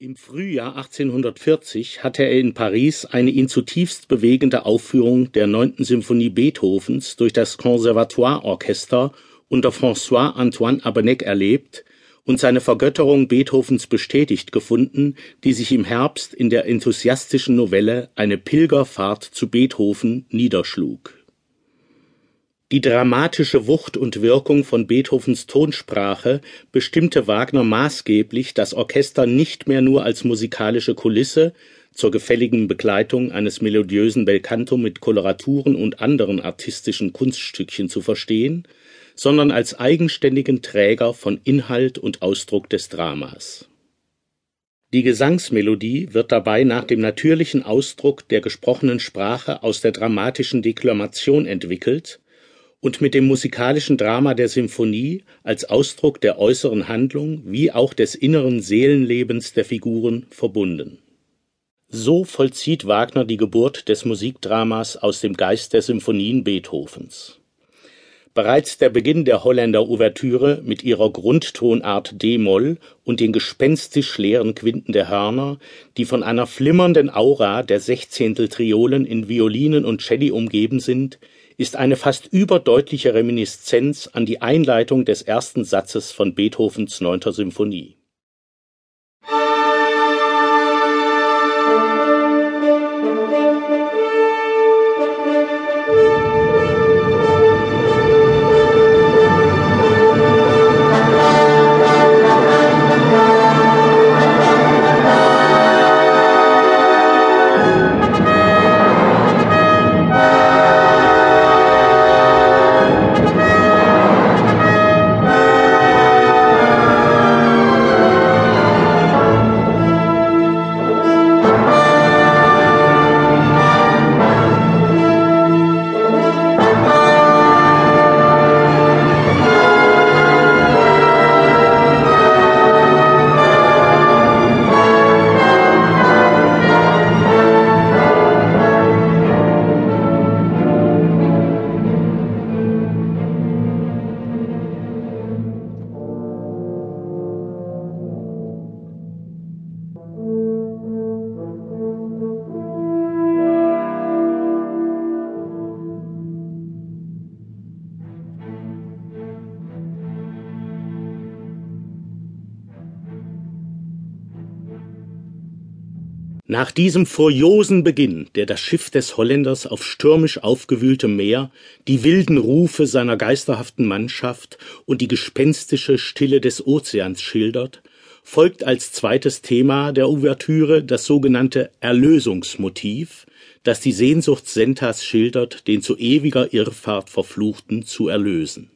Im Frühjahr 1840 hatte er in Paris eine ihn zutiefst bewegende Aufführung der Neunten Symphonie Beethovens durch das Conservatoire-Orchester unter François-Antoine Abeneck erlebt und seine Vergötterung Beethovens bestätigt gefunden, die sich im Herbst in der enthusiastischen Novelle Eine Pilgerfahrt zu Beethoven niederschlug die dramatische Wucht und Wirkung von Beethovens Tonsprache bestimmte Wagner maßgeblich, das Orchester nicht mehr nur als musikalische Kulisse zur gefälligen Begleitung eines melodiösen Belcanto mit Koloraturen und anderen artistischen Kunststückchen zu verstehen, sondern als eigenständigen Träger von Inhalt und Ausdruck des Dramas. Die Gesangsmelodie wird dabei nach dem natürlichen Ausdruck der gesprochenen Sprache aus der dramatischen Deklamation entwickelt und mit dem musikalischen Drama der Symphonie als Ausdruck der äußeren Handlung wie auch des inneren Seelenlebens der Figuren verbunden. So vollzieht Wagner die Geburt des Musikdramas aus dem Geist der Symphonien Beethovens. Bereits der Beginn der Holländer Ouvertüre mit ihrer Grundtonart d-Moll und den gespenstisch leeren Quinten der Hörner, die von einer flimmernden Aura der Sechzehnteltriolen in Violinen und Celli umgeben sind, ist eine fast überdeutliche Reminiszenz an die Einleitung des ersten Satzes von Beethovens Neunter Symphonie Nach diesem furiosen Beginn, der das Schiff des Holländers auf stürmisch aufgewühltem Meer, die wilden Rufe seiner geisterhaften Mannschaft und die gespenstische Stille des Ozeans schildert, folgt als zweites Thema der Ouvertüre das sogenannte Erlösungsmotiv, das die Sehnsucht Sentas schildert, den zu ewiger Irrfahrt Verfluchten zu erlösen